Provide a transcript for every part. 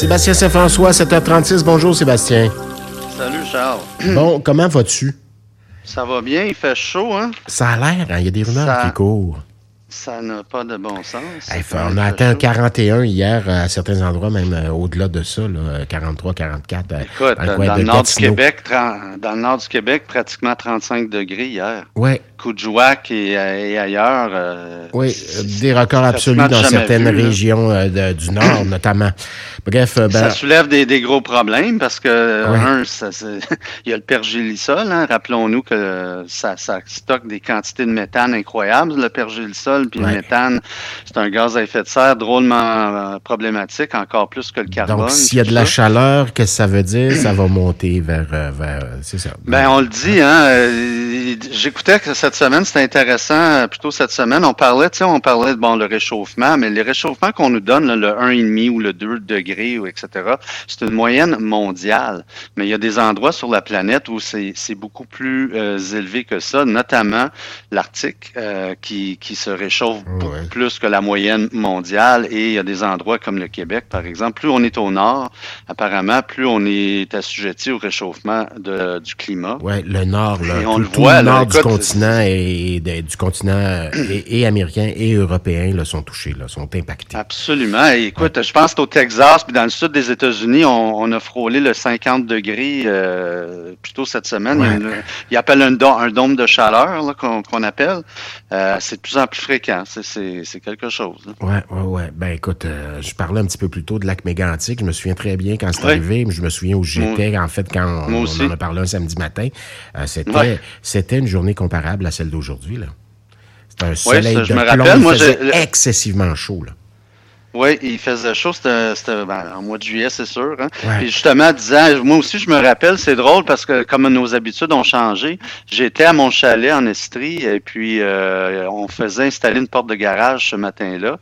Sébastien Saint-François, 7h36. Bonjour, Sébastien. Salut, Charles. Bon, comment vas-tu? Ça va bien, il fait chaud, hein? Ça a l'air, hein? il y a des rumeurs Ça- qui courent. Ça n'a pas de bon sens. Hey, on a atteint chaud. 41 hier à certains endroits, même euh, au-delà de ça, là, 43, 44. euh, Écoute, dans le dans, nord du. Québec, dans le nord du Québec, pratiquement 35 degrés hier. Ouais, Coudjouac et, et ailleurs. euh, oui, euh, des records absolus dans certaines vu, régions euh, de- du Nord, notamment. Bref, euh, ben, Ça soulève des, des gros problèmes parce que, Ouais. un, ça- il y a le pergélisol. Hein, Rappelons-nous que ça, ça stocke des quantités de méthane incroyables, le pergélisol. Puis Ouais. le méthane, c'est un gaz à effet de serre drôlement euh, problématique, encore plus que le carbone. donc s'il y a de la ça. chaleur, qu'est-ce que ça veut dire? Ça va monter vers... euh, vers c'est ça. Ben, on le dit, hein. euh, J'écoutais que cette semaine, c'était intéressant, euh, plutôt cette semaine, on parlait, tu sais, on parlait de bon, le réchauffement, mais les réchauffements qu'on nous donne, là, le 1,5 ou le 2 degrés, ou etc., c'est une moyenne mondiale. Mais il y a des endroits sur la planète où c'est beaucoup plus euh, élevé que ça, notamment l'Arctique, euh, qui, qui se réchauffe beaucoup Ouais. plus que la moyenne mondiale. Et il y a des endroits comme le Québec, par exemple. Plus on est au nord, apparemment, plus on est assujetti au réchauffement de- du climat. Ouais, le nord, là, Et on tout, le tout voit, le là, nord du écoute, continent et, du continent euh, et, et américain et européen là, sont touchés, là, sont impactés. Absolument. Et écoute, je pense qu'au Texas, puis dans le sud des États-Unis, on, on a frôlé le 50 degrés euh, plus tôt cette semaine. Il y a Ouais. une- Ils appellent un, dôme- un dôme de chaleur qu'on appelle. Euh, c'est de plus en plus fréquent. C'est- quelque chose. là. Ouais, ouais, ouais. Ben écoute, euh, je parlais un petit peu plus tôt de lac mégantic. Je me souviens très bien quand c'est Oui. arrivé, mais je me souviens où j'étais en fait quand on, on en a parlé un samedi matin. C'était Ouais. c'était une journée comparable à celle d'aujourd'hui. C'était un Oui, soleil ça, de je me plomb, rappelle. il Moi, faisait excessivement chaud là. Oui, il faisait chaud, c'était ben, en mois de juillet, c'est sûr. Hein? Ouais. Puis justement, disant, moi aussi, je me rappelle, c'est drôle parce que comme nos habitudes ont changé, j'étais à mon chalet en Estrie et puis euh, on faisait installer une porte de garage ce matin-là.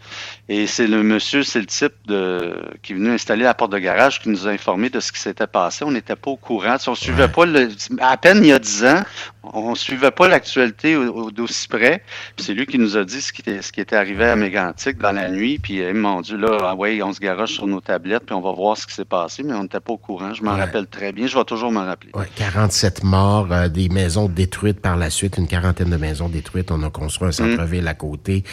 Et c'est le monsieur, c'est le type de qui est venu installer la porte de garage qui nous a informé de ce qui s'était passé. On n'était pas au courant. On suivait Ouais. pas le. À peine il y a dix ans, on suivait pas l'actualité au- au- d'aussi près. Puis c'est lui qui nous a dit ce qui était, ce qui était arrivé à Mégantic dans la nuit. Puis euh, mon Dieu, là, ah ouais, on se garoche sur nos tablettes, puis on va voir ce qui s'est passé, mais on n'était pas au courant. Je m'en Ouais. rappelle très bien. Je vais toujours m'en rappeler. Ouais, 47 morts, euh, des maisons détruites par la suite, une quarantaine de maisons détruites. On a construit un centre-ville à côté.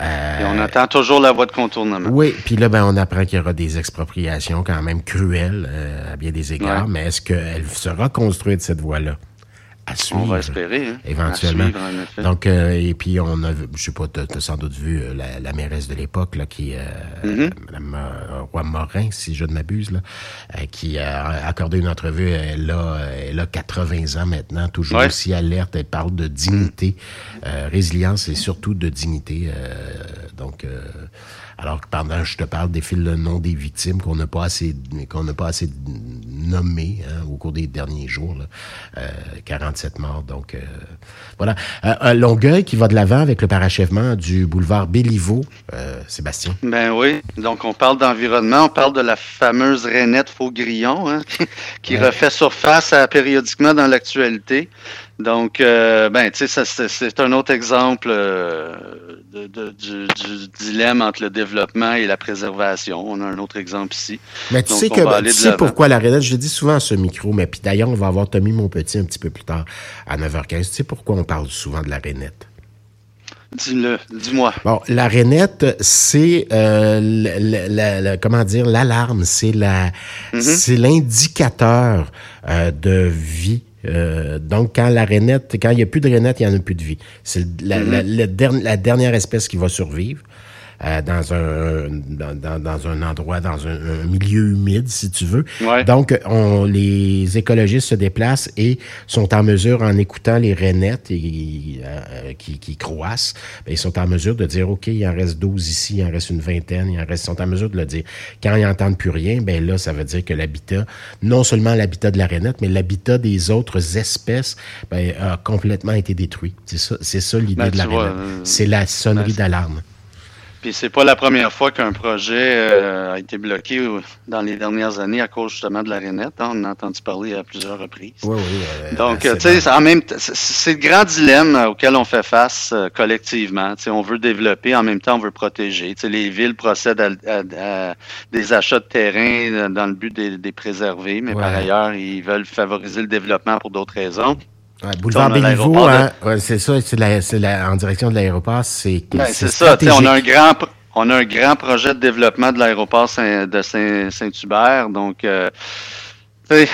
Euh, Et on attend toujours la voie de contournement. Oui, puis là, ben, on apprend qu'il y aura des expropriations quand même cruelles euh, à bien des égards, Ouais. mais est-ce qu'elle sera construite, cette voie-là? À suivre. On va espérer. Hein, Éventuellement. Suivre. Donc, euh, et puis on a, je sais pas, t'as as sans doute vu euh, la, la mairesse de l'époque, là, qui, euh, Mm-hmm. Madame euh, Roy Morin, si je ne m'abuse, là, qui a accordé une entrevue. Elle a, elle a 80 ans maintenant, toujours Ouais. aussi alerte. Elle parle de dignité, résilience et surtout de dignité. donc, alors que pendant je te parle, défile le nom des victimes qu'on n'a pas assez, qu'on n'a pas assez nommées hein, au cours des derniers jours. Là. Euh, 47 morts. Donc, euh, voilà. Euh, un Longueuil qui va de l'avant avec le parachèvement du boulevard Béliveau. Euh, Sébastien. Ben oui. Donc, on parle d'environnement, on parle de la fameuse rainette faux-grillon hein, qui, qui Ouais. refait surface périodiquement dans l'actualité. Donc, euh, ben, tu sais, c'est un autre exemple euh, de, de- du, du dilemme entre le développement et la préservation. On a un autre exemple ici. Mais tu Donc, sais que ben, tu sais pourquoi la rainette, je le dis souvent à ce micro, mais puis d'ailleurs, on va avoir Tommy Monpetit un petit peu plus tard à 9h15. Tu sais pourquoi on parle souvent de la rainette? Dis-le, dis-moi. Bon, la rainette, c'est euh, la- la- la- la- comment dire l'alarme, c'est la Mhm. c'est l'indicateur euh, de vie. Euh, donc, quand la rainette, quand il n'y a plus de rainette, il n'y en a plus de vie. C'est la, Mhm. la derni- la dernière espèce qui va survivre. Euh, dans un dans, dans- un endroit, dans un, un milieu humide, si tu veux. Ouais. Donc, on, les écologistes se déplacent et sont en mesure, en écoutant les rainettes et, euh, qui, qui croissent, ben, ils sont en mesure de dire, OK, il en reste 12 ici, il en reste une vingtaine, il en reste, ils sont en mesure de le dire. Quand ils n'entendent plus rien, ben là, ça veut dire que l'habitat, non seulement l'habitat de la rainette, mais l'habitat des autres espèces ben, a complètement été détruit. C'est ça, c'est ça l'idée de la rainette. euh, c'est la sonnerie d'alarme. Puis c'est pas la première fois qu'un projet euh, a été bloqué dans les dernières années à cause justement de la Renette. Hein. On a entendu parler à plusieurs reprises. Oui, oui. Donc, tu sais, en même c'est le grand dilemme auquel on fait face collectivement. Tu sais, on veut développer, en même temps, on veut protéger. Tu sais, les villes procèdent à, des achats de terrain dans le but de les préserver, mais par ailleurs, ils veulent favoriser le développement pour d'autres raisons. Boulevard Béliveau, hein, c'est ça, c'est en direction de l'aéroport, c'est ben, C'est ça, on a un grand on a un grand projet de développement de l'aéroport de Saint-Hubert, donc euh, c'est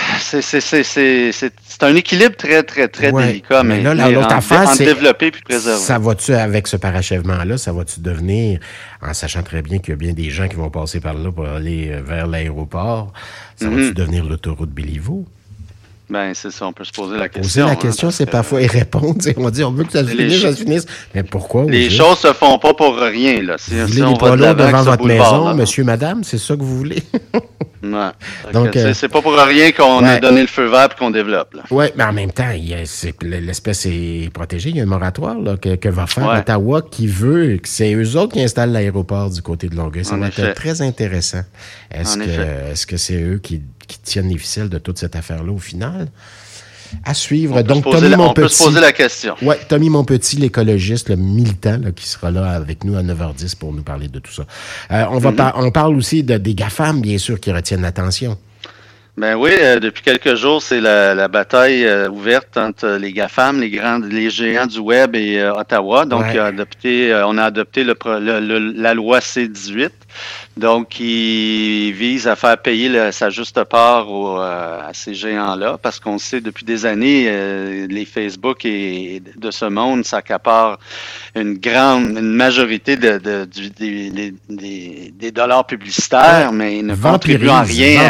un équilibre très, très, très délicat, mais, là, l'autre affaire, c'est développer puis préserver. Ça va-tu, avec ce parachèvement-là, ça va-tu devenir, en sachant très bien qu'il y a bien des gens qui vont passer par là pour aller vers l'aéroport, ça mm-hmm. va-tu devenir l'autoroute Béliveau? Ben, c'est ça, on peut se poser la question. Poser la question, hein, c'est parfois y répondre. On dit, on veut que ça se finisse, ça se finisse. Mais pourquoi? Les choses se font pas pour rien, là. Si, vous voulez on va devant votre maison, monsieur, madame, c'est ça que vous voulez? ouais. Donc, euh, c'est pas pour rien qu'on a donné le feu vert et qu'on développe, Oui, mais en même temps, l'espèce est protégée. Il y a un moratoire, là, que, va faire Ottawa qui veut que c'est eux autres qui installent l'aéroport du côté de Longueuil. Ça va être très intéressant. Est-ce que, est-ce que c'est eux qui qui tiennent les ficelles de toute cette affaire-là au final. À suivre. Donc, Tommy la, on peut se poser la question. Oui, Tommy Monpetit, l'écologiste, le militant, qui sera là avec nous à 9h10 pour nous parler de tout ça. Euh, on, va mm-hmm. on parle aussi de, des GAFAM, bien sûr, qui retiennent l'attention. Ben oui, euh, depuis quelques jours, c'est la, bataille euh, ouverte entre les GAFAM, les grands, les géants du web et Ottawa. Donc, adopté, on a adopté le, la loi C-18 donc, qui vise à faire payer sa juste part euh, à ces géants-là, parce qu'on sait depuis des années, euh, les Facebook et de ce monde s'accaparent une grande, une majorité de, des, dollars publicitaires, mais ils ne contribuent en rien.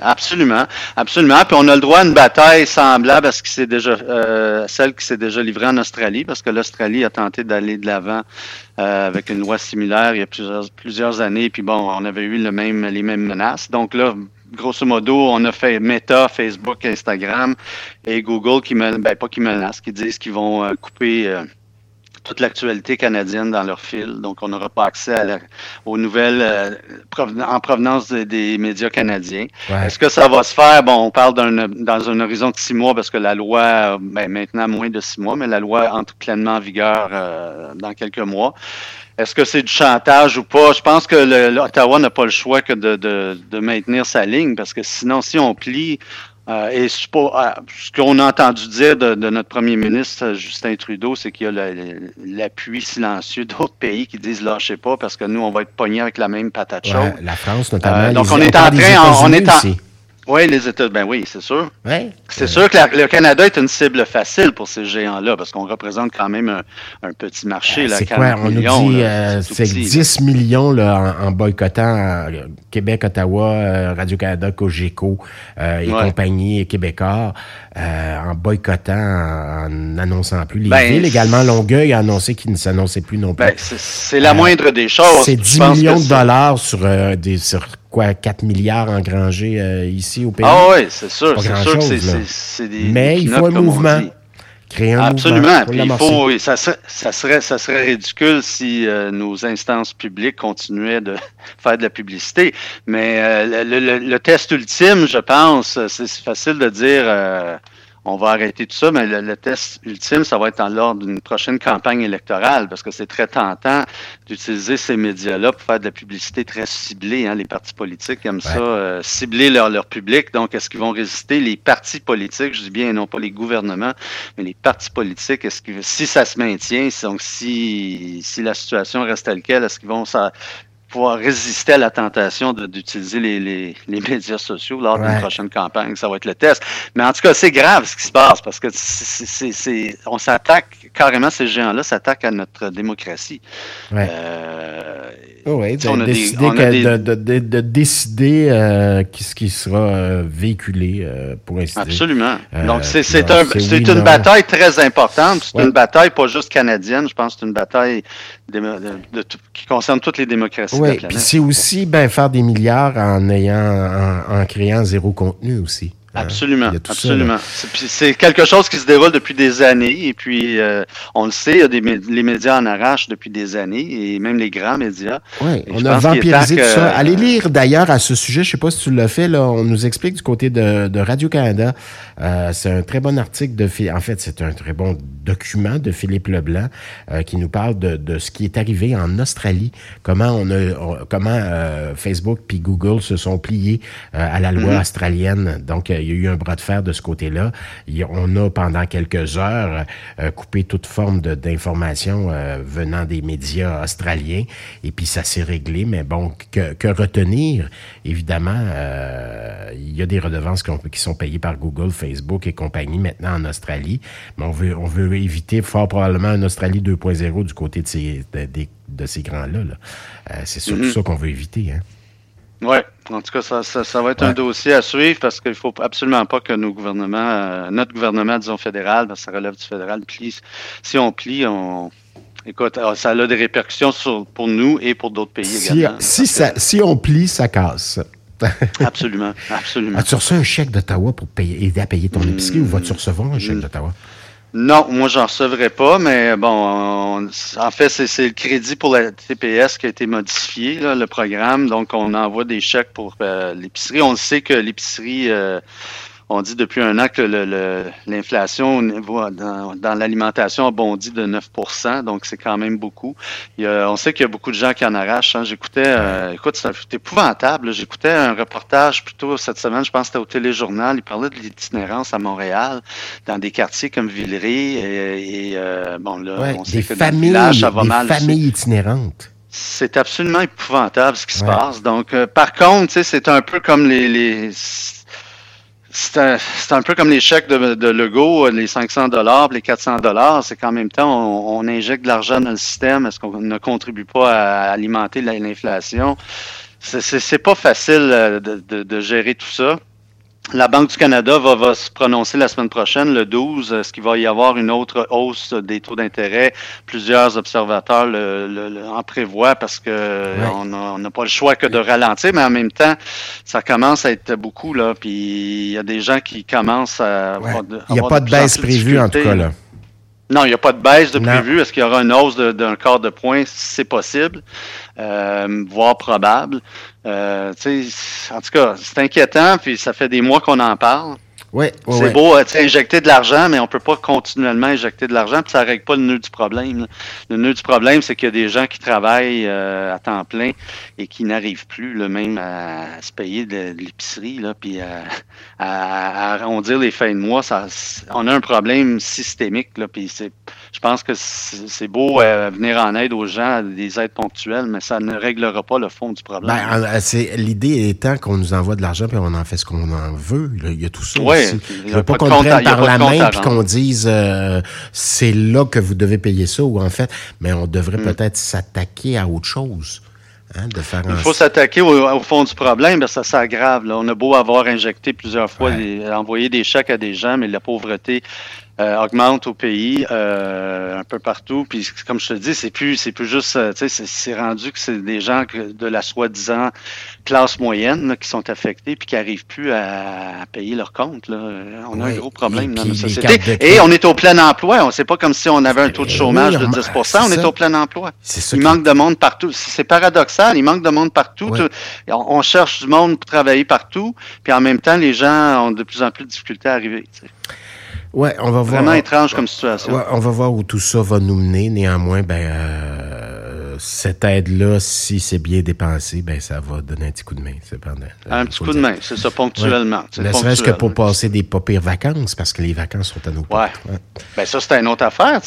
À, absolument, absolument. Puis on a le droit à une bataille semblable à ce qui s'est déjà, euh, celle qui s'est déjà livrée en Australie, parce que l'Australie a tenté d'aller de l'avant euh, avec une loi similaire il y a plusieurs, plusieurs années. Puis bon, on avait eu le même, les mêmes menaces. Donc là, grosso modo, on a fait Meta, Facebook, Instagram et Google qui me, ben pas qui menacent, qui disent qu'ils vont euh, couper euh, toute l'actualité canadienne dans leur fil. Donc, on n'aura pas accès aux nouvelles euh, en provenance des, médias canadiens. Est-ce que ça va se faire? Bon, on parle dans un horizon de six mois parce que la loi, ben, maintenant moins de six mois, mais la loi entre pleinement en vigueur euh, dans quelques mois. Est-ce que c'est du chantage ou pas? Je pense que l'Ottawa n'a pas le choix que de, de, de, maintenir sa ligne parce que sinon, si on plie, euh, et ce qu'on a entendu dire de, notre premier ministre Justin Trudeau, c'est qu'il y a l'appui silencieux d'autres pays qui disent lâchez pas parce que nous, on va être pognés avec la même patate chaude. la France, notamment. Euh, donc, on est en train, on est en, oui, les États, ben oui, c'est sûr. C'est sûr que le Canada est une cible facile pour ces géants-là parce qu'on représente quand même un, petit marché. c'est quoi? On nous dit euh, c'est 10 millions là, en, boycottant euh, Québec, Ottawa, euh, Radio-Canada, Cogeco et compagnie québécois en boycottant, en annonçant plus. Les ben, villes également, Longueuil a annoncé qu'il ne s'annonçait plus non plus. Ben, c'est la moindre des choses. C'est 10 millions de dollars sur, des, sur quoi, 4 milliards engrangés euh, ici au pays? Ah oui, c'est sûr. C'est sûr que c'est des. Mais il faut un mouvement. Créer un Absolument. Puis il faut, ça, serait, ça, serait, ridicule si euh, nos instances publiques continuaient de faire de la publicité. Mais euh, le, test ultime, je pense, c'est facile de dire on va arrêter tout ça, mais le, test ultime, ça va être en l'ordre d'une prochaine campagne électorale, parce que c'est très tentant d'utiliser ces médias-là pour faire de la publicité très ciblée. Hein. Les partis politiques aiment ça, euh, cibler leur, leur public. Donc, est-ce qu'ils vont résister? Les partis politiques, je dis bien, non pas les gouvernements, mais les partis politiques, est-ce que si ça se maintient, donc si, si la situation reste telle quelle, est-ce qu'ils vont ça, pouvoir résister à la tentation d'utiliser les, les, les, médias sociaux lors d'une prochaine campagne. Ça va être le test. Mais en tout cas, c'est grave ce qui se passe parce que c'est, on s'attaque carrément, ces géants-là s'attaquent à notre démocratie. Ouais. Euh, oui, de, décider, de, décider euh, ce qui sera euh, véhiculé pour ainsi Absolument. Donc, c'est, c'est, un, c'est une bataille très importante. C'est une bataille pas juste canadienne. Je pense que c'est une bataille qui concerne toutes les démocraties oui, puis c'est aussi ben, faire des milliards en ayant en, créant zéro contenu aussi. Absolument, absolument. C'est quelque chose qui se déroule depuis des années et puis euh, on le sait, il y a des, les médias en arrachent depuis des années et même les grands médias. Oui, on a vampirisé tout ça. Allez lire d'ailleurs à ce sujet, je sais pas si tu l'as fait, là, on nous explique du côté de, de Radio-Canada. Euh, c'est un très bon article de en fait, c'est un très bon document de Philippe Leblanc euh, qui nous parle de, de, ce qui est arrivé en Australie, comment on a comment euh, Facebook puis Google se sont pliés à la loi mm-hmm. australienne. Donc il y a eu un bras de fer de ce côté-là. On a, pendant quelques heures, euh, coupé toute forme d'information euh, venant des médias australiens. Et puis, ça s'est réglé. Mais bon, que, retenir? Évidemment, euh, il y a des redevances qui sont payées par Google, Facebook et compagnie maintenant en Australie. Mais on veut, on veut éviter fort probablement une Australie 2.0 du côté de ces, de, ces grands-là. C'est surtout mm-hmm. ça qu'on veut éviter. Hein? Oui, en tout cas, ça, ça, va être un dossier à suivre parce qu'il ne faut absolument pas que nos gouvernements, euh, notre gouvernement, disons fédéral, parce que ça relève du fédéral, plie. Si on plie, on, Écoute, ah, ça a des répercussions sur, pour nous et pour d'autres pays également. Si, ça, si on plie, ça casse. absolument, absolument. As-tu reçu un chèque d'Ottawa pour payer, aider à payer ton épicerie ou vas-tu recevoir un chèque hmm. d'Ottawa? Non, moi, j'en recevrai pas, mais bon, en fait, c'est le crédit pour la TPS qui a été modifié, le programme. Donc, on envoie des chèques pour euh, l'épicerie. On sait que l'épicerie, euh, on dit depuis un an que l'inflation dans, dans l'alimentation a bondi de 9% donc c'est quand même beaucoup. on sait qu'il y a beaucoup de gens qui en arrachent. Hein. J'écoutais, euh, écoute, c'est épouvantable. J'écoutais un reportage plutôt cette semaine, je pense que c'était au téléjournal, il parlait de l'itinérance à Montréal, dans des quartiers comme Villeray. Et, euh, bon, là, on sait que familles, dans le ça va mal. familles itinérantes. C'est absolument épouvantable ce qui se passe. Donc, euh, par contre, c'est un peu comme les, les c'est un, un, peu comme les chèques de, de Lego, les 500 dollars, les 400 dollars. C'est qu'en même temps, on, injecte de l'argent dans le système. Est-ce qu'on ne contribue pas à alimenter l'inflation? C'est pas facile euh, de, de, gérer tout ça. La Banque du Canada va, se prononcer la semaine prochaine, le 12. Est-ce qu'il va y avoir une autre hausse des taux d'intérêt? Plusieurs observateurs le, en prévoient parce que on n'a pas le choix que de ralentir, mais en même temps, ça commence à être beaucoup. Là, puis il y a des gens qui commencent à. il n'y a pas de, baisse prévue, en tout cas. Là. Non, il n'y a pas de baisse de prévu. Est-ce qu'il y aura une hausse d'un quart de point? C'est possible, voire probable. Euh, en tout cas, c'est inquiétant, puis ça fait des mois qu'on en parle. Ouais, c'est beau euh, injecter de l'argent, mais on peut pas continuellement injecter de l'argent, puis ça règle pas le nœud du problème. Le nœud du problème, c'est qu'il y a des gens qui travaillent euh, à temps plein et qui n'arrivent plus le même à, se payer de, l'épicerie, là, puis à, à, arrondir les fins de mois. Ça, on a un problème systémique, là, puis c'est je pense que c'est beau euh, venir en aide aux gens, des aides ponctuelles, mais ça ne réglera pas le fond du problème. Ben, euh, l'idée étant qu'on nous envoie de l'argent puis on en fait ce qu'on en veut. Il y a tout ça aussi. Je veux pas qu'on prenne par la main puis qu'on dise euh, c'est là que vous devez payer ça ou en fait, mais on devrait mm. peut-être s'attaquer à autre chose. Hein, de faire Il faut s'attaquer au, fond du problème, ben ça s'aggrave. On a beau avoir injecté plusieurs fois, envoyé des chèques à des gens, mais la pauvreté euh, augmente au pays euh, un peu partout. Puis comme je te dis, c'est plus c'est plus juste, euh, tu sais, c'est rendu que c'est des gens de la soi-disant classe moyenne qui sont affectés puis qui n'arrivent plus à, payer leurs comptes. Là. On a un gros problème dans la société. Et on est au plein emploi. On sait pas comme si on avait un taux de chômage de 10% On est au plein emploi. Il manque de monde partout. C'est paradoxal. Il manque de monde partout. On, cherche du monde pour travailler partout. Puis en même temps, les gens ont de plus en plus de difficultés à arriver. Ouais, on va voir. Vraiment étrange comme situation. Ouais, on va voir où tout ça va nous mener. Néanmoins, ben, euh, cette aide-là, si c'est bien dépensé, ben, ça va donner un petit coup de main. Cependant, un petit coup de main, c'est ça, ponctuellement. Ne serait-ce que pour passer des pas pires vacances, parce que les vacances sont à nos. Ouais. Ben, ça, c'est une autre affaire.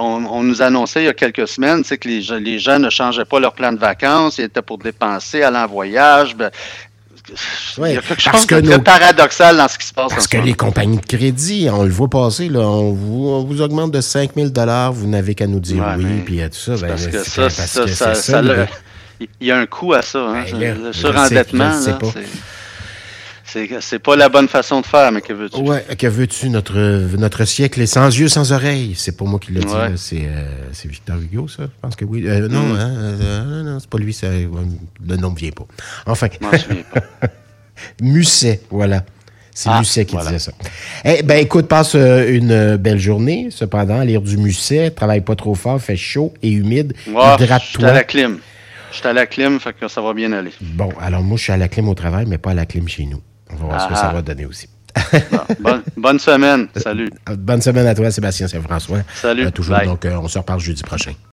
On, on, nous annonçait il y a quelques semaines que les, les gens ne changeaient pas leur plan de vacances, ils étaient pour dépenser, aller en voyage. Ben, il y a quelque chose de très paradoxal dans ce qui se passe. Parce que les compagnies de crédit, on le voit passer, là, on, vous, vous augmente de 5 000 vous n'avez qu'à nous dire oui, puis tout ça. Ben, parce que ça, ça, ça, il y a un coût à ça, hein, ben, le surendettement. C'est pas la bonne façon de faire, mais que veux-tu? Ouais, que veux-tu? Notre, notre siècle est sans yeux, sans oreilles? C'est pas moi qui le dis, euh, c'est Victor Hugo, ça? Je pense que oui. Euh, non, mm. hein, euh, non, c'est pas lui, le nom ne vient pas. Enfin. Pas. Musset, voilà. C'est Ah, Musset qui voilà. disait ça. Eh ben, écoute, passe euh, une belle journée. Cependant, lire du Musset, travaille pas trop fort, fait chaud et humide. Suis à Hydrate-toi. la clim. Je suis à la clim, fait que ça va bien aller. Bon, alors moi, je suis à la clim au travail, mais pas à la clim chez nous. On va voir ce que Ah. ça va donner aussi. Bon, bonne, bonne semaine. Salut. Bonne semaine à toi, Sébastien Saint-François. Salut. Euh, toujours, Bye. donc, euh, on se reparle jeudi prochain.